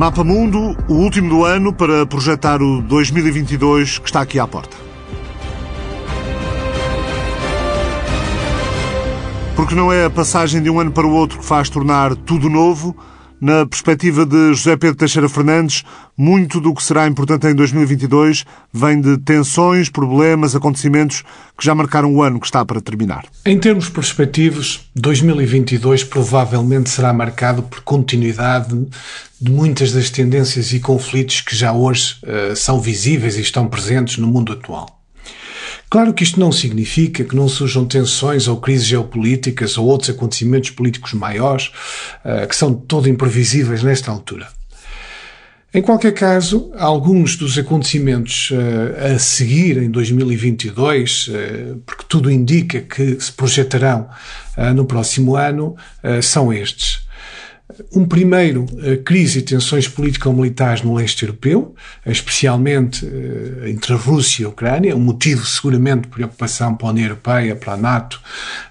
Mapa Mundo, o último do ano para projetar o 2022 que está aqui à porta. Porque não é a passagem de um ano para o outro que faz tornar tudo novo, na perspectiva de José Pedro Teixeira Fernandes, muito do que será importante em 2022 vem de tensões, problemas, acontecimentos que já marcaram o ano que está para terminar. Em termos perspectivos, 2022 provavelmente será marcado por continuidade de muitas das tendências e conflitos que já hoje uh, são visíveis e estão presentes no mundo atual. Claro que isto não significa que não surjam tensões ou crises geopolíticas ou outros acontecimentos políticos maiores uh, que são todo imprevisíveis nesta altura. Em qualquer caso, alguns dos acontecimentos uh, a seguir em 2022, uh, porque tudo indica que se projetarão no próximo ano, são estes. Um primeiro, a crise e tensões político-militares no leste europeu, especialmente eh, entre a Rússia e a Ucrânia, um motivo seguramente de preocupação para a União Europeia, para a NATO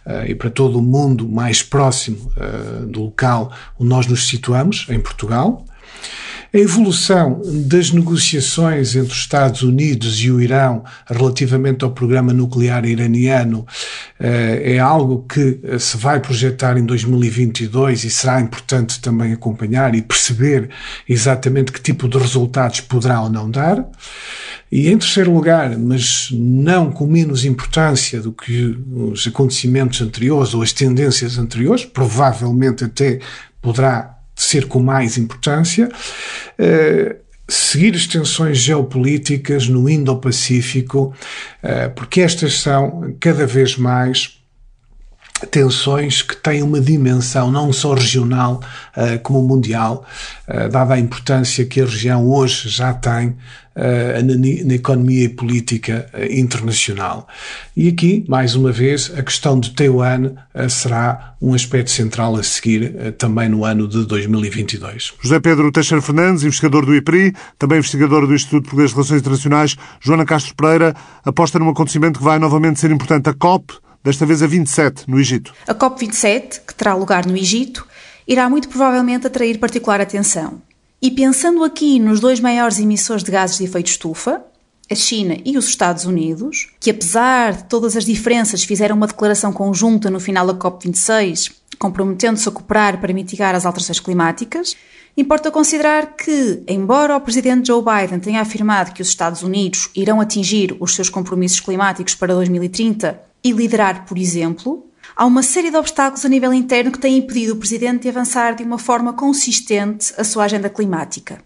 eh, e para todo o mundo mais próximo eh, do local onde nós nos situamos, em Portugal. A evolução das negociações entre os Estados Unidos e o Irão relativamente ao programa nuclear iraniano eh, é algo que eh, se vai projetar em 2022 e será importante também acompanhar e perceber exatamente que tipo de resultados poderá ou não dar. E em terceiro lugar, mas não com menos importância do que os acontecimentos anteriores ou as tendências anteriores, provavelmente até poderá ser com mais importância. Uh, seguir as tensões geopolíticas no Indo-Pacífico, uh, porque estas são cada vez mais tensões que têm uma dimensão não só regional uh, como mundial, uh, dada a importância que a região hoje já tem uh, na, economia e política internacional. E aqui, mais uma vez, a questão de Taiwan será um aspecto central a seguir também no ano de 2022. José Pedro Teixeira Fernandes, investigador do IPRI, também investigador do Instituto de Relações Internacionais, Joana Castro Pereira, aposta num acontecimento que vai novamente ser importante, a COP, desta vez a 27, no Egito. A COP27, que terá lugar no Egito, irá muito provavelmente atrair particular atenção. E pensando aqui nos dois maiores emissores de gases de efeito estufa, a China e os Estados Unidos, que apesar de todas as diferenças fizeram uma declaração conjunta no final da COP26, comprometendo-se a cooperar para mitigar as alterações climáticas, importa considerar que, embora o presidente Joe Biden tenha afirmado que os Estados Unidos irão atingir os seus compromissos climáticos para 2030 e liderar, por exemplo, há uma série de obstáculos a nível interno que têm impedido o Presidente de avançar de uma forma consistente a sua agenda climática.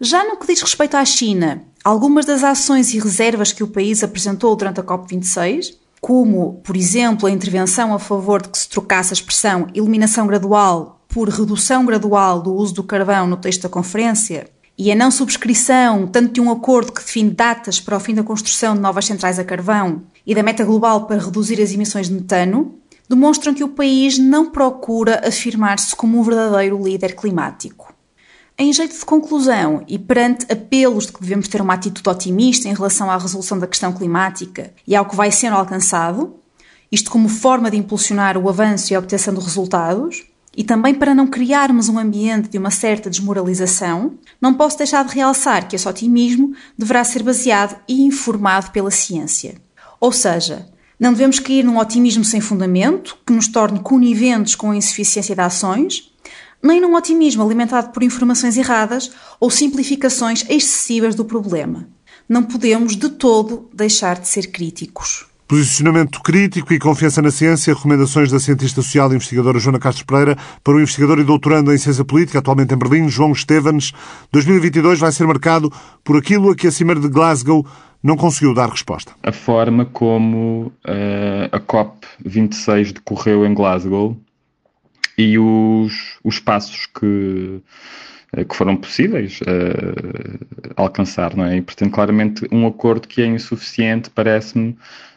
Já no que diz respeito à China, algumas das ações e reservas que o país apresentou durante a COP26, como, por exemplo, a intervenção a favor de que se trocasse a expressão eliminação gradual por redução gradual do uso do carvão no texto da conferência, e a não subscrição tanto de um acordo que define datas para o fim da construção de novas centrais a carvão e da meta global para reduzir as emissões de metano, demonstram que o país não procura afirmar-se como um verdadeiro líder climático. Em jeito de conclusão, e perante apelos de que devemos ter uma atitude otimista em relação à resolução da questão climática e ao que vai sendo alcançado, isto como forma de impulsionar o avanço e a obtenção de resultados, e também para não criarmos um ambiente de uma certa desmoralização, não posso deixar de realçar que esse otimismo deverá ser baseado e informado pela ciência. Ou seja, não devemos cair num otimismo sem fundamento, que nos torne coniventes com a insuficiência de ações, nem num otimismo alimentado por informações erradas ou simplificações excessivas do problema. Não podemos de todo deixar de ser críticos. Posicionamento crítico e confiança na ciência, recomendações da cientista social e investigadora Joana Castro Pereira para o investigador e doutorando em ciência política, atualmente em Berlim, João Estevens. 2022 vai ser marcado por aquilo a que a Cimeira de Glasgow não conseguiu dar resposta. A forma como uh, a COP26 decorreu em Glasgow e os, os passos que, eh, que foram possíveis uh, alcançar, não é? E, portanto, claramente, um acordo que é insuficiente parece-me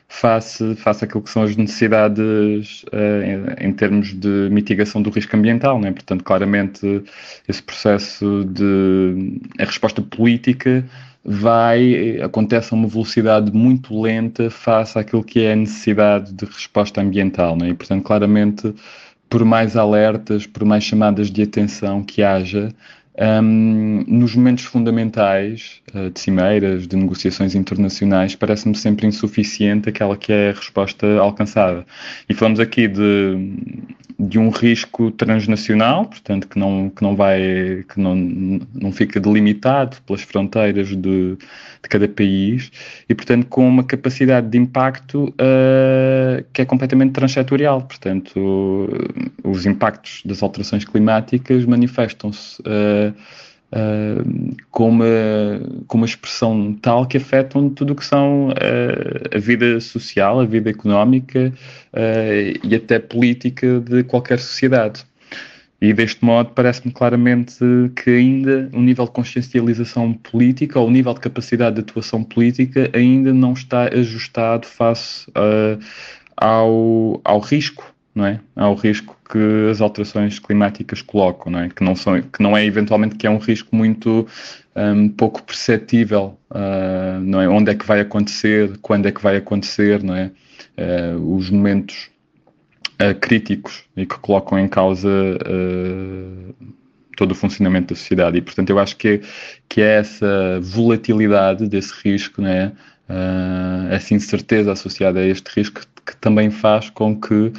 face, face àquilo que são as necessidades uh, em, em, termos de mitigação do risco ambiental. Né? Portanto, claramente, esse processo de a resposta política vai, acontece a uma velocidade muito lenta face àquilo que é a necessidade de resposta ambiental. Né? E, portanto, claramente, por mais alertas, por mais chamadas de atenção que haja, um, nos momentos fundamentais uh, de cimeiras, de negociações internacionais, parece-me sempre insuficiente aquela que é a resposta alcançada. E falamos aqui de, de um risco transnacional, portanto, que não, que não vai, que não, não fica delimitado pelas fronteiras de, de cada país e, portanto, com uma capacidade de impacto uh, que é completamente transsetorial. Portanto, os impactos das alterações climáticas manifestam-se uh, uh, com, uma, com uma expressão tal que afetam tudo o que são uh, a vida social, a vida económica e até política de qualquer sociedade. E deste modo parece-me claramente que ainda o nível de consciencialização política ou o nível de capacidade de atuação política ainda não está ajustado face uh, ao, ao risco não é? Ao risco que as alterações climáticas colocam, não é? Que não, são, que não é eventualmente que é um risco muito um, pouco perceptível, uh, não é? Onde é que vai acontecer, quando é que vai acontecer, não é? Uh, os momentos uh, críticos e que colocam em causa todo o funcionamento da sociedade e portanto eu acho que, que é essa volatilidade desse risco, não é? essa incerteza associada a este risco que também faz com que uh,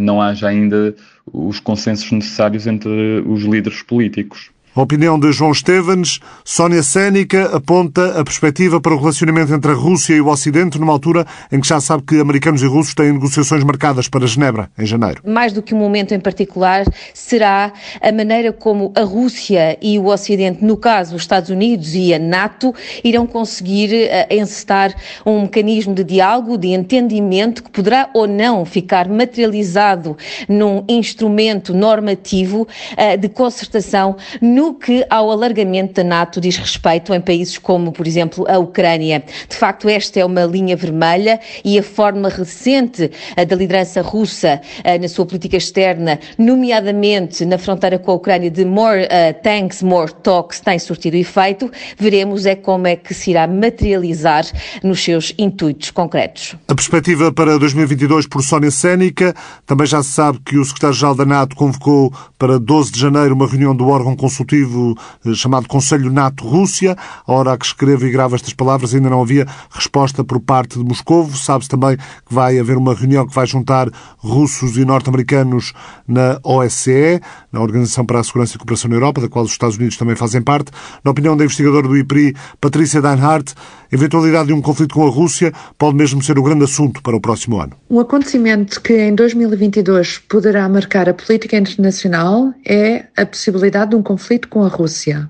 não haja ainda os consensos necessários entre os líderes políticos. A opinião de João Estevens, Sónia Sénica aponta a perspectiva para o relacionamento entre a Rússia e o Ocidente numa altura em que já sabe que americanos e russos têm negociações marcadas para Genebra, em janeiro. Mais do que um momento em particular, será a maneira como a Rússia e o Ocidente, no caso os Estados Unidos e a NATO, irão conseguir uh, encetar um mecanismo de diálogo, de entendimento, que poderá ou não ficar materializado num instrumento normativo uh, de concertação no no que ao alargamento da NATO diz respeito em países como, por exemplo, a Ucrânia. De facto, esta é uma linha vermelha e a forma recente da liderança russa eh, na sua política externa, nomeadamente na fronteira com a Ucrânia, de more uh, tanks, more talks, tem surtido efeito. Veremos é como é que se irá materializar nos seus intuitos concretos. A perspectiva para 2022 por Sónia Sénica. Também já se sabe que o secretário-geral da NATO convocou para 12 de janeiro uma reunião do órgão consultivo eh, chamado Conselho NATO-Rússia. A hora que escrevo e gravo estas palavras ainda não havia resposta por parte de Moscou. Sabe-se também que vai haver uma reunião que vai juntar russos e norte-americanos na OSCE, na Organização para a Segurança e Cooperação na Europa, da qual os Estados Unidos também fazem parte. Na opinião da investigadora do IPRI, Patrícia Deinhardt, a eventualidade de um conflito com a Rússia pode mesmo ser o grande assunto para o próximo ano. Um acontecimento que em 2022 poderá marcar a política internacional é a possibilidade de um conflito com a Rússia.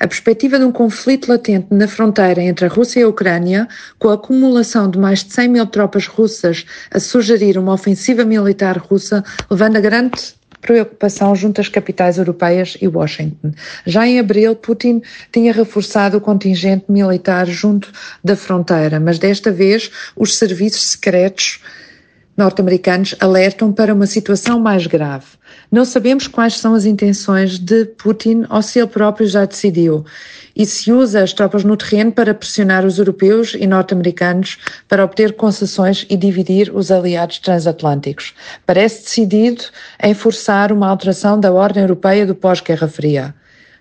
A perspectiva de um conflito latente na fronteira entre a Rússia e a Ucrânia, com a acumulação de mais de 100 mil tropas russas a sugerir uma ofensiva militar russa, levando a grande preocupação junto às capitais europeias e Washington. Já em abril, Putin tinha reforçado o contingente militar junto da fronteira, mas desta vez os serviços secretos norte-americanos alertam para uma situação mais grave. Não sabemos quais são as intenções de Putin ou se ele próprio já decidiu e se usa as tropas no terreno para pressionar os europeus e norte-americanos para obter concessões e dividir os aliados transatlânticos. Parece decidido em forçar uma alteração da ordem europeia do pós-Guerra Fria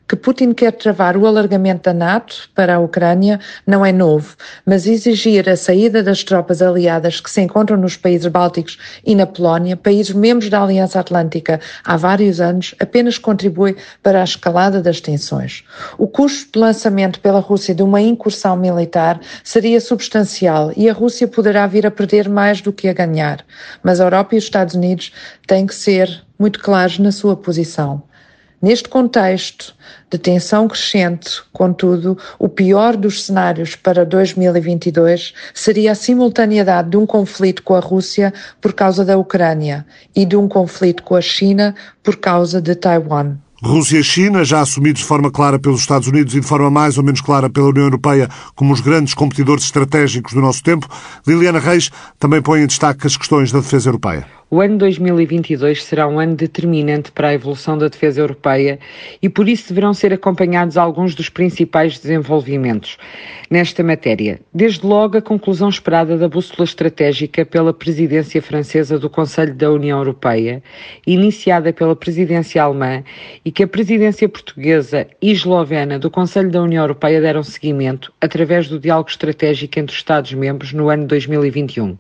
que Putin quer travar o alargamento da NATO para a Ucrânia não é novo, mas exigir a saída das tropas aliadas que se encontram nos países bálticos e na Polónia, países membros da Aliança Atlântica há vários anos, apenas contribui para a escalada das tensões. O custo de lançamento pela Rússia de uma incursão militar seria substancial e a Rússia poderá vir a perder mais do que a ganhar, mas a Europa e os Estados Unidos têm que ser muito claros na sua posição. Neste contexto de tensão crescente, contudo, o pior dos cenários para 2022 seria a simultaneidade de um conflito com a Rússia por causa da Ucrânia e de um conflito com a China por causa de Taiwan. Rússia e China, já assumidos de forma clara pelos Estados Unidos e de forma mais ou menos clara pela União Europeia como os grandes competidores estratégicos do nosso tempo, Liliana Reis também põe em destaque as questões da defesa europeia. O ano 2022 será um ano determinante para a evolução da defesa europeia e por isso deverão ser acompanhados alguns dos principais desenvolvimentos nesta matéria. Desde logo, a conclusão esperada da bússola estratégica pela presidência francesa do Conselho da União Europeia, iniciada pela presidência alemã e que a presidência portuguesa e eslovena do Conselho da União Europeia deram seguimento através do diálogo estratégico entre os Estados-membros no ano 2021.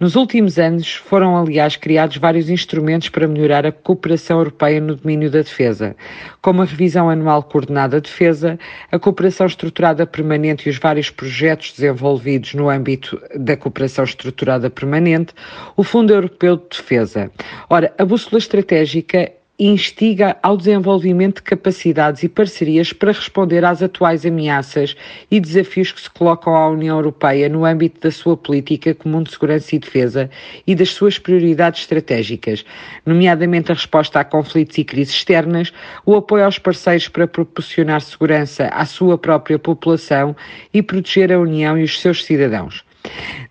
Nos últimos anos foram, aliás, criados vários instrumentos para melhorar a cooperação europeia no domínio da defesa, como a revisão anual coordenada de defesa, a cooperação estruturada permanente e os vários projetos desenvolvidos no âmbito da cooperação estruturada permanente, o Fundo Europeu de Defesa. Ora, a bússola estratégica instiga ao desenvolvimento de capacidades e parcerias para responder às atuais ameaças e desafios que se colocam à União Europeia no âmbito da sua política comum de segurança e defesa e das suas prioridades estratégicas, nomeadamente a resposta a conflitos e crises externas, o apoio aos parceiros para proporcionar segurança à sua própria população e proteger a União e os seus cidadãos.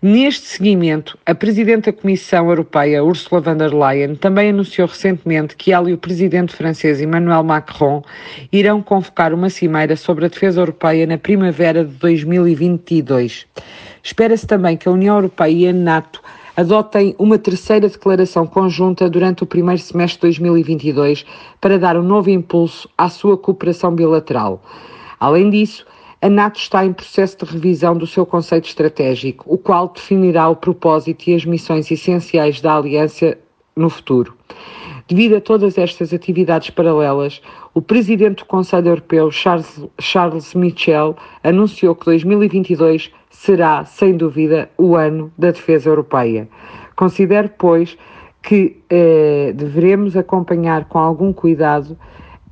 Neste seguimento, a Presidente da Comissão Europeia, Ursula von der Leyen, também anunciou recentemente que ela e o Presidente francês Emmanuel Macron irão convocar uma cimeira sobre a defesa europeia na primavera de 2022. Espera-se também que a União Europeia e a NATO adotem uma terceira declaração conjunta durante o primeiro semestre de 2022 para dar um novo impulso à sua cooperação bilateral. Além disso, a NATO está em processo de revisão do seu conceito estratégico, o qual definirá o propósito e as missões essenciais da aliança no futuro. Devido a todas estas atividades paralelas, o presidente do Conselho Europeu, Charles, Charles Michel, anunciou que 2022 será, sem dúvida, o ano da defesa europeia. Considero, pois, que eh, devemos acompanhar com algum cuidado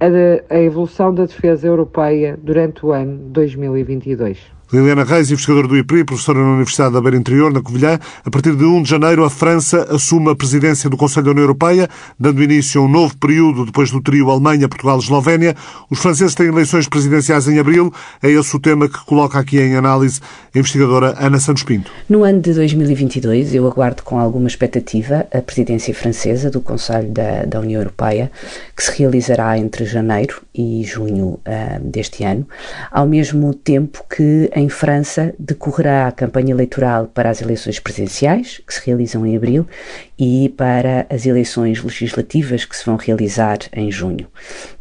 a, a evolução da defesa europeia durante o ano 2022. Liliana Reis, investigadora do IPRI, professora na Universidade da Beira Interior, na Covilhã. A partir de 1 de janeiro, a França assume a presidência do Conselho da União Europeia, dando início a um novo período depois do trio Alemanha, Portugal e Eslovénia. Os franceses têm eleições presidenciais em abril. É esse o tema que coloca aqui em análise a investigadora Ana Santos Pinto. No ano de 2022, eu aguardo com alguma expectativa a presidência francesa do Conselho da, da União Europeia, que se realizará entre janeiro e junho uh, deste ano, ao mesmo tempo que França decorrerá a campanha eleitoral para as eleições presidenciais, que se realizam em abril, e para as eleições legislativas que se vão realizar em junho.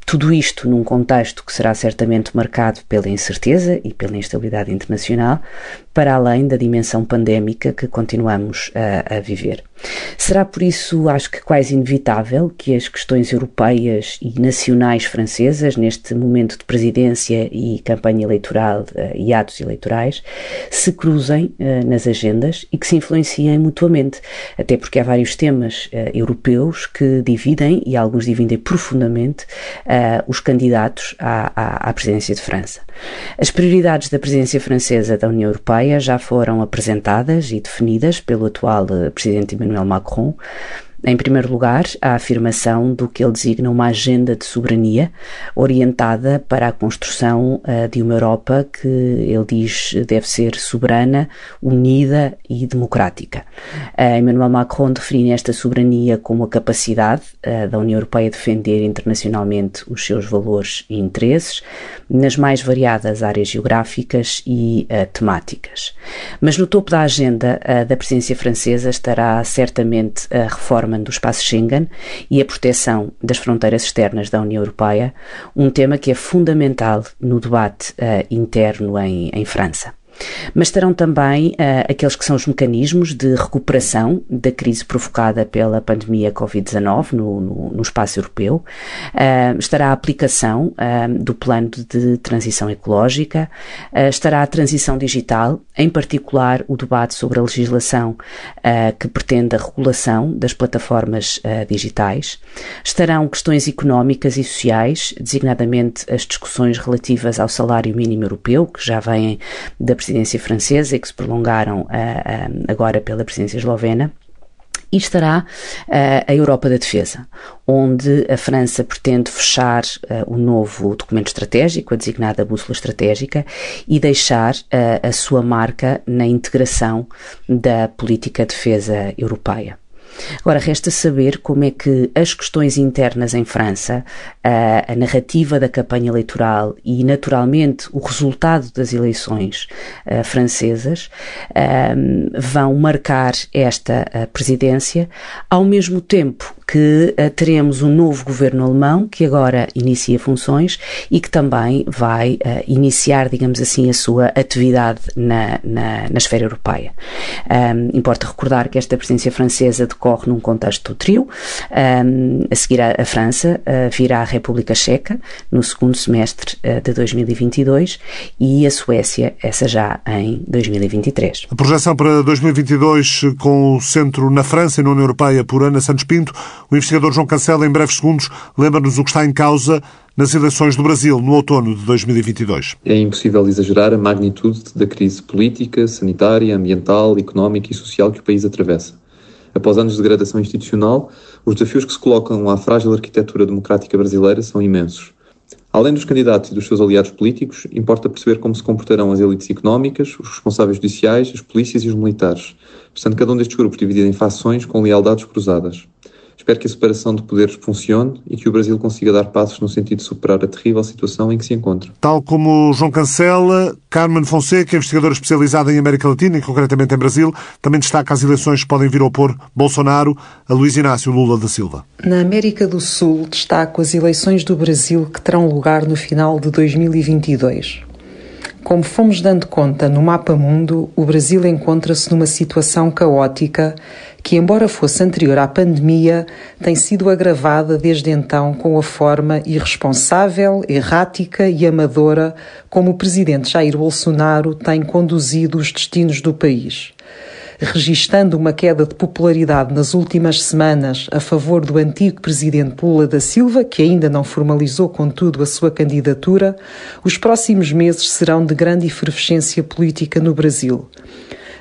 Tudo isto num contexto que será certamente marcado pela incerteza e pela instabilidade internacional, para além da dimensão pandémica que continuamos a, a, viver. Será por isso, acho que quase inevitável que as questões europeias e nacionais francesas, neste momento de presidência e campanha eleitoral uh, e atos eleitorais, se cruzem uh, nas agendas e que se influenciem mutuamente, até porque há vários temas uh, europeus que dividem, e alguns dividem profundamente, os candidatos à, à, à presidência de França. As prioridades da presidência francesa da União Europeia já foram apresentadas e definidas pelo atual eh, presidente Emmanuel Macron em primeiro lugar, a afirmação do que ele designa uma agenda de soberania orientada para a construção uh, de uma Europa que ele diz deve ser soberana, unida e democrática. Uh, Emmanuel Macron define esta soberania como a capacidade uh, da União Europeia defender internacionalmente os seus valores e interesses nas mais variadas áreas geográficas e temáticas. Mas no topo da agenda da presidência francesa estará certamente a reforma do espaço Schengen e a proteção das fronteiras externas da União Europeia, um tema que é fundamental no debate uh, interno em, em França. Mas estarão também uh, aqueles que são os mecanismos de recuperação da crise provocada pela pandemia Covid-19 no, no, no, espaço europeu. Uh, estará a aplicação uh, do plano de transição ecológica, estará a transição digital, em particular o debate sobre a legislação que pretende a regulação das plataformas digitais. Estarão questões económicas e sociais, designadamente as discussões relativas ao salário mínimo europeu, que já vêm da presidência francesa e que se prolongaram uh, uh, agora pela presidência eslovena. E estará uh, a Europa da Defesa, onde a França pretende fechar uh, o novo documento estratégico, a designada bússola estratégica, e deixar uh, a sua marca na integração da política de defesa europeia. Agora, resta saber como é que as questões internas em França, a, a narrativa da campanha eleitoral e, naturalmente, o resultado das eleições uh, francesas uh, vão marcar esta uh, presidência, ao mesmo tempo que uh, teremos um novo governo alemão que agora inicia funções e que também vai iniciar, digamos assim, a sua atividade na, na, na esfera europeia. Um, importa recordar que esta presidência francesa decorre num contexto trio. Um, a seguir a, a França uh, virá a República Checa no segundo semestre de 2022 e a Suécia, essa já em 2023. A projeção para 2022 com o centro na França e na União Europeia por Ana Santos Pinto o investigador João Cancela, em breves segundos, lembra-nos o que está em causa nas eleições do Brasil no outono de 2022. É impossível exagerar a magnitude da crise política, sanitária, ambiental, económica e social que o país atravessa. Após anos de degradação institucional, os desafios que se colocam à frágil arquitetura democrática brasileira são imensos. Além dos candidatos e dos seus aliados políticos, importa perceber como se comportarão as elites económicas, os responsáveis judiciais, as polícias e os militares, estando cada um destes grupos dividido em fações com lealdades cruzadas. Espero que a separação de poderes funcione e que o Brasil consiga dar passos no sentido de superar a terrível situação em que se encontra. Tal como João Cancela, Carmen Fonseca, investigadora especializada em América Latina e concretamente em Brasil, também destaca as eleições que podem vir a opor Bolsonaro a Luiz Inácio Lula da Silva. Na América do Sul, destaco as eleições do Brasil que terão lugar no final de 2022. Como fomos dando conta no mapa mundo, o Brasil encontra-se numa situação caótica que, embora fosse anterior à pandemia, tem sido agravada desde então com a forma irresponsável, errática e amadora como o presidente Jair Bolsonaro tem conduzido os destinos do país registando uma queda de popularidade nas últimas semanas a favor do antigo presidente Lula da Silva, que ainda não formalizou, contudo, a sua candidatura, os próximos meses serão de grande efervescência política no Brasil.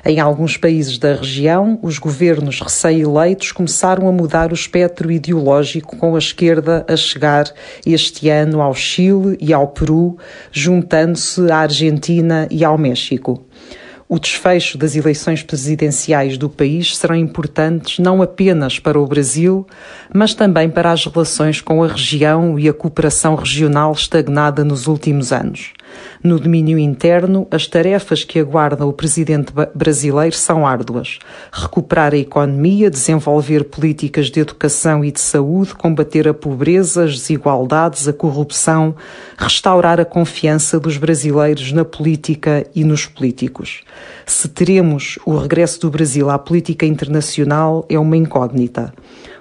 Em alguns países da região, os governos recém-eleitos começaram a mudar o espectro ideológico, com a esquerda a chegar este ano ao Chile e ao Peru, juntando-se à Argentina e ao México o desfecho das eleições presidenciais do país serão importantes não apenas para o Brasil, mas também para as relações com a região e a cooperação regional estagnada nos últimos anos. No domínio interno, as tarefas que aguardam o presidente brasileiro são árduas: recuperar a economia, desenvolver políticas de educação e de saúde, combater a pobreza, as desigualdades, a corrupção, restaurar a confiança dos brasileiros na política e nos políticos. Se teremos o regresso do Brasil à política internacional é uma incógnita.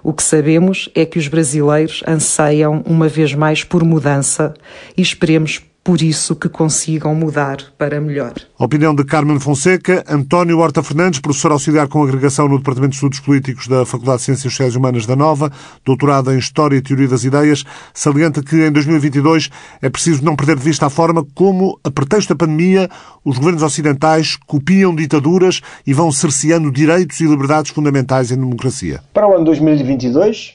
O que sabemos é que os brasileiros anseiam uma vez mais por mudança e esperemos por isso que consigam mudar para melhor. A opinião de Carmen Fonseca, António Horta Fernandes, professor auxiliar com agregação no Departamento de Estudos Políticos da Faculdade de Ciências Sociais e Humanas da Nova, doutorado em História e Teoria das Ideias, salienta que em 2022 é preciso não perder de vista a forma como, a pretexto da pandemia, os governos ocidentais copiam ditaduras e vão cerceando direitos e liberdades fundamentais em democracia. Para o ano 2022,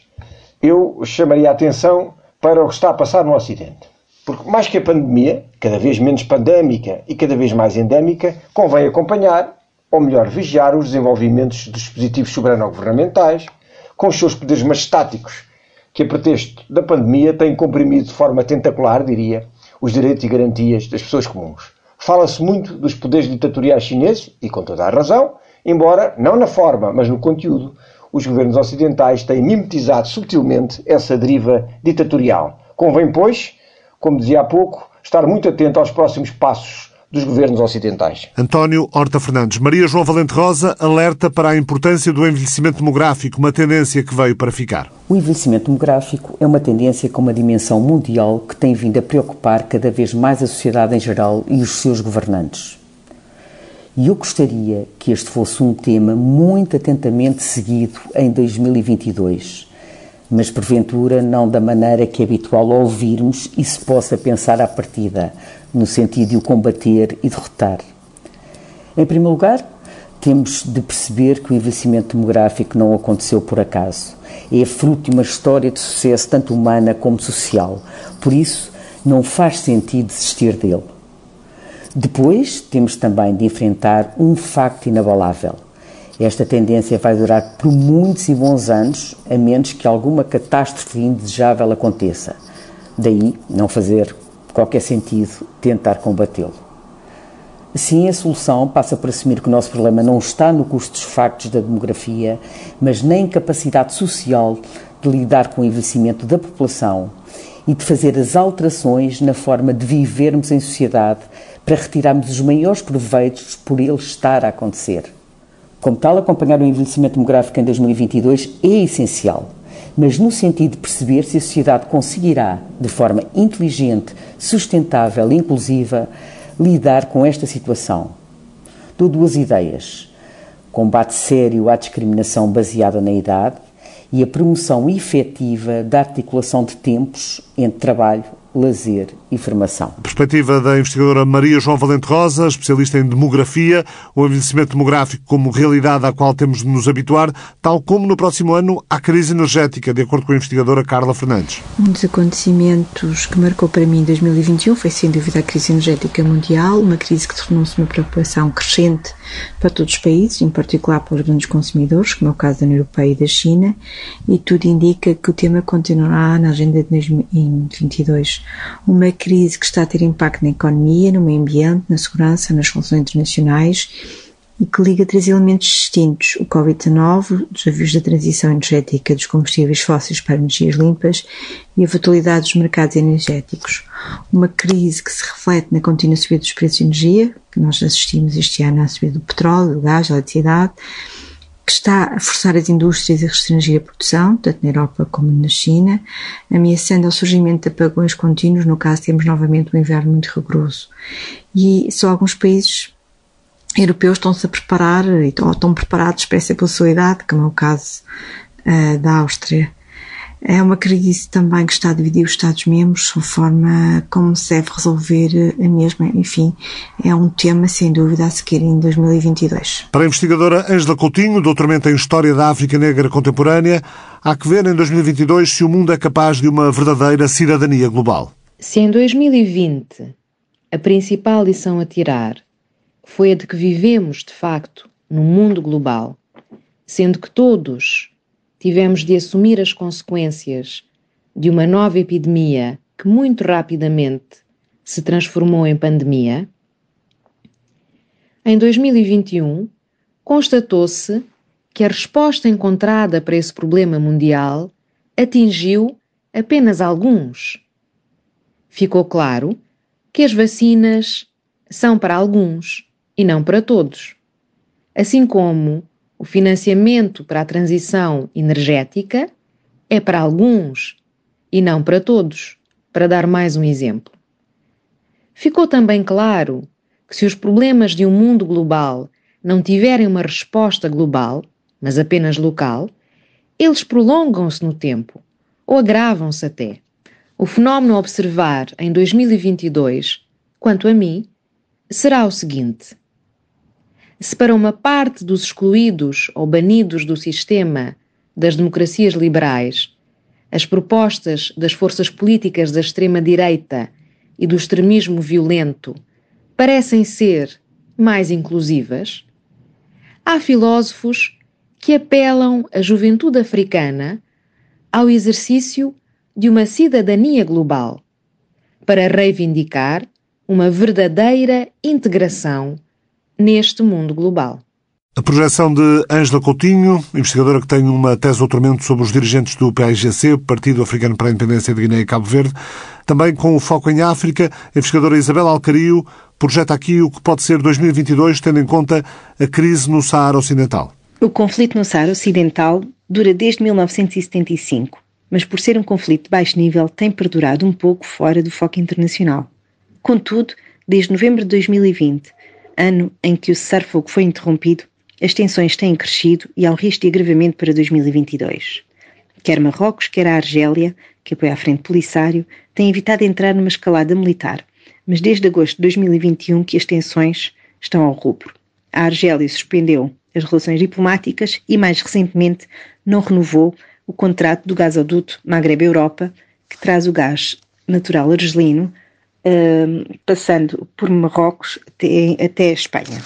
eu chamaria a atenção para o que está a passar no Ocidente. Porque mais que a pandemia, cada vez menos pandémica e cada vez mais endémica, convém acompanhar, ou melhor, vigiar os desenvolvimentos dos dispositivos soberano-governamentais, com os seus poderes majestáticos, que a pretexto da pandemia têm comprimido de forma tentacular, diria, os direitos e garantias das pessoas comuns. Fala-se muito dos poderes ditatoriais chineses, e com toda a razão, embora não na forma, mas no conteúdo, os governos ocidentais têm mimetizado subtilmente essa deriva ditatorial. Convém, pois, como dizia há pouco, estar muito atento aos próximos passos dos governos ocidentais. António Horta Fernandes. Maria João Valente Rosa alerta para a importância do envelhecimento demográfico, uma tendência que veio para ficar. O envelhecimento demográfico é uma tendência com uma dimensão mundial que tem vindo a preocupar cada vez mais a sociedade em geral e os seus governantes. E eu gostaria que este fosse um tema muito atentamente seguido em 2022 mas porventura não da maneira que é habitual ouvirmos e se possa pensar à partida, no sentido de o combater e derrotar. Em primeiro lugar, temos de perceber que o envelhecimento demográfico não aconteceu por acaso. É fruto de uma história de sucesso tanto humana como social. Por isso, não faz sentido desistir dele. Depois, temos também de enfrentar um facto inabalável Esta tendência vai durar por muitos e bons anos, a menos que alguma catástrofe indesejável aconteça. Daí não fazer qualquer sentido tentar combatê-lo. Sim, a solução passa por assumir que o nosso problema não está no custo dos factos da demografia, mas na incapacidade social de lidar com o envelhecimento da população e de fazer as alterações na forma de vivermos em sociedade para retirarmos os maiores proveitos por ele estar a acontecer. Como tal, acompanhar o envelhecimento demográfico em 2022 é essencial, mas no sentido de perceber se a sociedade conseguirá, de forma inteligente, sustentável e inclusiva, lidar com esta situação. Dou duas ideias: combate sério à discriminação baseada na idade e a promoção efetiva da articulação de tempos entre trabalho, lazer e formação. Perspectiva da investigadora Maria João Valente Rosa, especialista em demografia, o envelhecimento demográfico como realidade à qual temos de nos habituar, tal como no próximo ano a crise energética, de acordo com a investigadora Carla Fernandes. Um dos acontecimentos que marcou para mim 2021 foi sem dúvida a crise energética mundial, uma crise que tornou-se uma preocupação crescente para todos os países, em particular para os grandes consumidores, como é o caso da União Europeia e da China, e tudo indica que o tema continuará na agenda de 2022. Uma crise que está a ter impacto na economia, no meio ambiente, na segurança, nas relações internacionais e que liga três elementos distintos: o Covid-19, os desafios da transição energética dos combustíveis fósseis para energias limpas e a volatilidade dos mercados energéticos. Uma crise que se reflete na contínua subida dos preços de energia, que nós assistimos este ano à subida do petróleo, do gás, da eletricidade, que está a forçar as indústrias a restringir a produção, tanto na Europa como na China, ameaçando ao surgimento de apagões contínuos, no caso temos novamente um inverno muito rigoroso. E só alguns países europeus estão-se a preparar, ou estão preparados para essa possibilidade, como é o caso uh, da Áustria. É uma crise também que está a dividir os Estados-membros, a forma como se deve resolver a mesma. Enfim, é um tema, sem dúvida, a seguir em 2022. Para a investigadora Ângela Coutinho, doutoramento em História da África Negra Contemporânea, há que ver em 2022 se o mundo é capaz de uma verdadeira cidadania global. Se em 2020 a principal lição a tirar foi a de que vivemos, de facto, num mundo global, sendo que todos tivemos de assumir as consequências de uma nova epidemia que muito rapidamente se transformou em pandemia, em 2021 constatou-se que a resposta encontrada para esse problema mundial atingiu apenas alguns. Ficou claro que as vacinas são para alguns e não para todos, assim como o financiamento para a transição energética é para alguns e não para todos, para dar mais um exemplo. Ficou também claro que se os problemas de um mundo global não tiverem uma resposta global, mas apenas local, eles prolongam-se no tempo ou agravam-se até. O fenómeno a observar em 2022, quanto a mim, será o seguinte: se para uma parte dos excluídos ou banidos do sistema das democracias liberais, as propostas das forças políticas da extrema-direita e do extremismo violento parecem ser mais inclusivas, há filósofos que apelam a juventude africana ao exercício de uma cidadania global para reivindicar uma verdadeira integração neste mundo global. A projeção de Ângela Coutinho, investigadora que tem uma tese de doutoramento sobre os dirigentes do PAIGC, Partido Africano para a Independência de Guiné e Cabo Verde, também com o foco em África, a investigadora Isabel Alcario projeta aqui o que pode ser 2022, tendo em conta a crise no Saara Ocidental. O conflito no Saara Ocidental dura desde 1975, mas por ser um conflito de baixo nível tem perdurado um pouco fora do foco internacional. Contudo, desde novembro de 2020, ano em que o cessar-fogo foi interrompido, as tensões têm crescido e há um risco de agravamento para 2022. Quer Marrocos, quer a Argélia, que apoia a Frente Polisário, têm evitado entrar numa escalada militar, mas desde agosto de 2021 que as tensões estão ao rubro. A Argélia suspendeu as relações diplomáticas e, mais recentemente, não renovou o contrato do gasoduto Maghreb-Europa, que traz o gás natural argelino passando por Marrocos até, até a Espanha.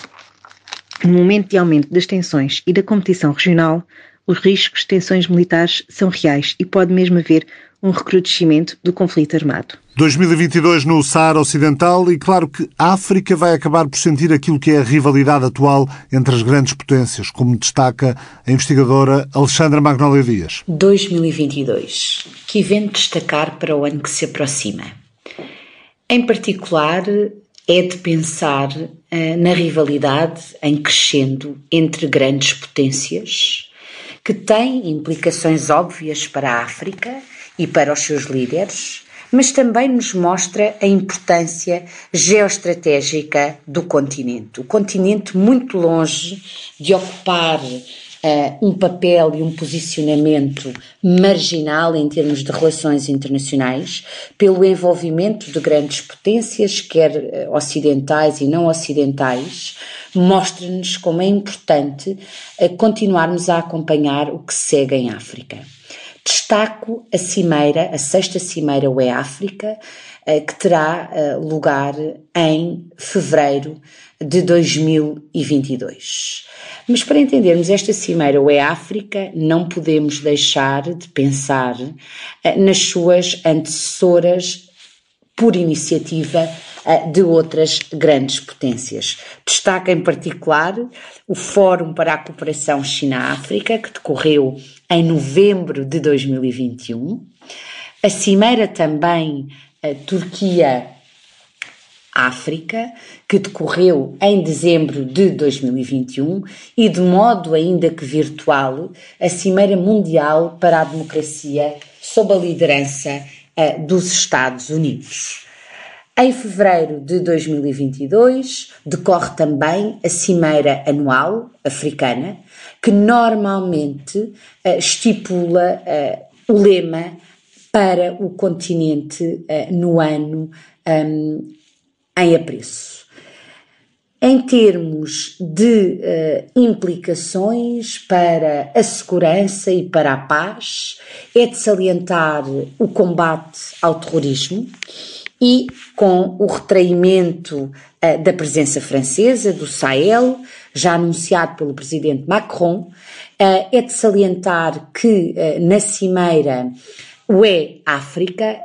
No momento de aumento das tensões e da competição regional, os riscos de tensões militares são reais e pode mesmo haver um recrudescimento do conflito armado. 2022 no Saara Ocidental e claro que a África vai acabar por sentir aquilo que é a rivalidade atual entre as grandes potências, como destaca a investigadora Alexandra Magnólia Dias. 2022. Que evento destacar para o ano que se aproxima? Em particular, é de pensar uh, na rivalidade em crescendo entre grandes potências, que tem implicações óbvias para a África e para os seus líderes, mas também nos mostra a importância geoestratégica do continente. O continente muito longe de ocupar uh, um papel e um posicionamento marginal em termos de relações internacionais, pelo envolvimento de grandes potências, quer uh, ocidentais e não ocidentais, mostra-nos como é importante uh, continuarmos a acompanhar o que segue em África. Destaco a cimeira, a sexta cimeira UE África, que terá lugar em fevereiro de 2022. Mas para entendermos esta cimeira ou é África, não podemos deixar de pensar eh, nas suas antecessoras por iniciativa eh, de outras grandes potências. Destaca em particular o Fórum para a Cooperação China-África, que decorreu em novembro de 2021, a Cimeira também a Turquia África, que decorreu em dezembro de 2021 e, de modo ainda que virtual, a Cimeira Mundial para a Democracia sob a liderança uh, dos Estados Unidos. Em fevereiro de 2022 decorre também a Cimeira Anual Africana, que normalmente uh, estipula uh, o lema para o continente no ano um, em apreço. Em termos de uh, implicações para a segurança e para a paz, é de salientar o combate ao terrorismo e com o retraimento uh, da presença francesa do Sahel, já anunciado pelo presidente Macron, uh, é de salientar que na cimeira UE África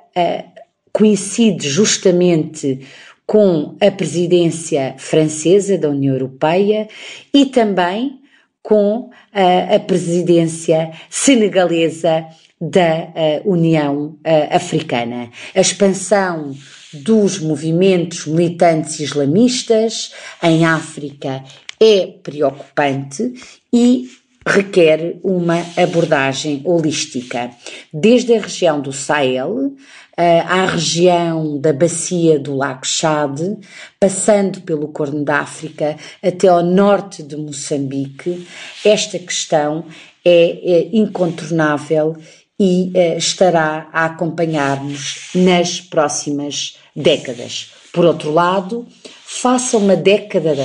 coincide justamente com a presidência francesa da União Europeia e também com a, a presidência senegalesa da União Africana. A expansão dos movimentos militantes islamistas em África é preocupante e requer uma abordagem holística, desde a região do Sahel à região da bacia do Lago Chade, passando pelo Corno da África até ao norte de Moçambique, esta questão é, é incontornável e é, estará a acompanhar-nos nas próximas décadas. Por outro lado, faça uma década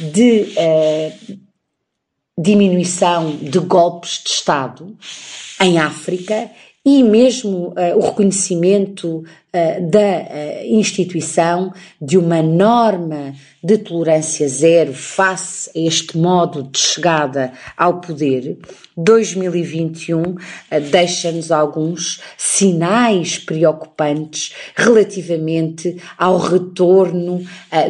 de uh, diminuição de golpes de Estado em África e mesmo uh, o reconhecimento uh, da uh, instituição de uma norma de tolerância zero face a este modo de chegada ao poder, 2021 deixa-nos alguns sinais preocupantes relativamente ao retorno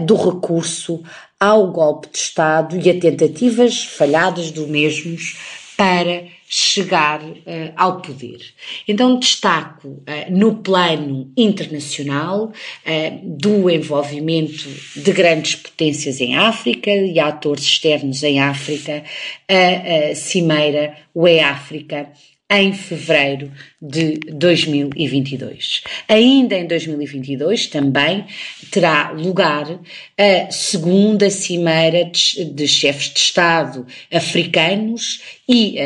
do recurso ao golpe de Estado e a tentativas falhadas do mesmos para chegar uh, ao poder. Então destaco uh, no plano internacional uh, do envolvimento de grandes potências em África e atores externos em África, a, a Cimeira UE África em fevereiro de 2022. Ainda em 2022 também terá lugar a segunda cimeira de, chefes de Estado africanos e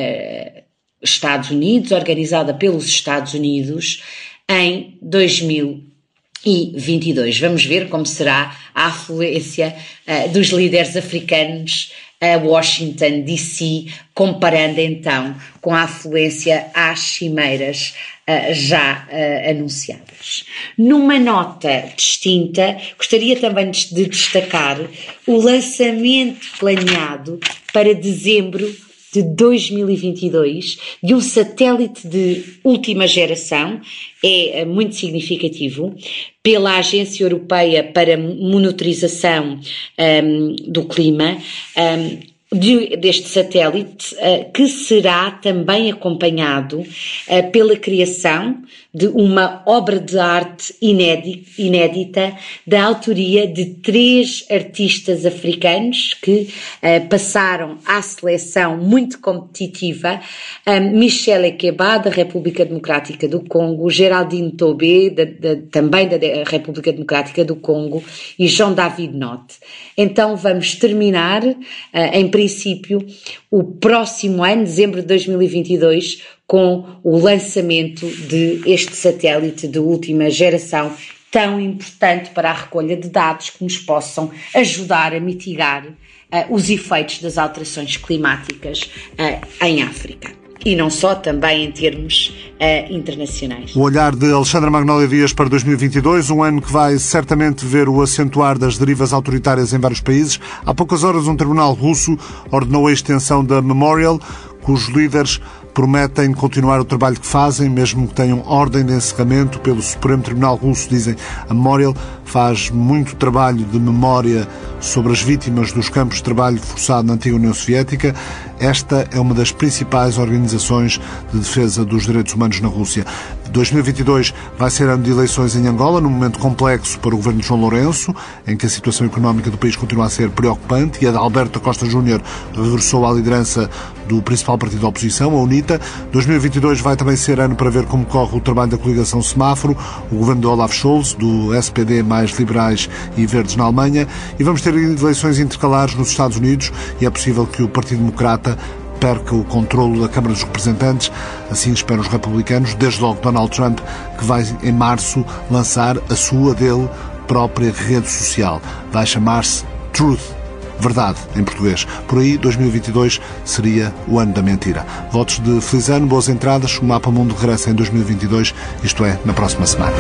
Estados Unidos, organizada pelos Estados Unidos em 2022. Vamos ver como será a afluência uh, dos líderes africanos a Washington DC, comparando então com a afluência às cimeiras uh, já uh, anunciadas. Numa nota distinta, gostaria também de destacar o lançamento planeado para dezembro de 2022 de um satélite de última geração, é muito significativo, pela Agência Europeia para Monitorização um, do Clima. Um, de, deste satélite, uh, que será também acompanhado uh, pela criação de uma obra de arte inédita, inédita da autoria de três artistas africanos que uh, passaram à seleção muito competitiva, Michel Ekeba, da República Democrática do Congo, Geraldine Tobé, da, da, também da República Democrática do Congo, e João David Note. Então vamos terminar em princípio, o próximo ano, dezembro de 2022, com o lançamento de este satélite de última geração tão importante para a recolha de dados que nos possam ajudar a mitigar uh, os efeitos das alterações climáticas uh, em África e não só, também em termos uh, internacionais. O olhar de Alexandra Magnólia Dias para 2022, um ano que vai certamente ver o acentuar das derivas autoritárias em vários países. Há poucas horas, um tribunal russo ordenou a extensão da Memorial, cujos líderes prometem continuar o trabalho que fazem, mesmo que tenham ordem de encerramento pelo Supremo Tribunal Russo, dizem. A Memorial faz muito trabalho de memória sobre as vítimas dos campos de trabalho forçado na antiga União Soviética. Esta é uma das principais organizações de defesa dos direitos humanos na Rússia. 2022 vai ser ano de eleições em Angola, num momento complexo para o governo de João Lourenço, em que a situação económica do país continua a ser preocupante e a de Alberto Costa Júnior regressou à liderança do principal partido da oposição, a UNITA. 2022 vai também ser ano para ver como corre o trabalho da coligação Semáforo, o governo de Olaf Scholz, do SPD mais liberais e verdes na Alemanha, e vamos ter eleições intercalares nos Estados Unidos e é possível que o Partido Democrata perca o controlo da Câmara dos Representantes, assim esperam os republicanos, desde logo Donald Trump, que vai em março lançar a sua dele própria rede social. Vai chamar-se Truth. Verdade, em português. Por aí, 2022 seria o ano da mentira. Votos de feliz ano, boas entradas. O Mapa Mundo regressa em 2022, isto é, na próxima semana.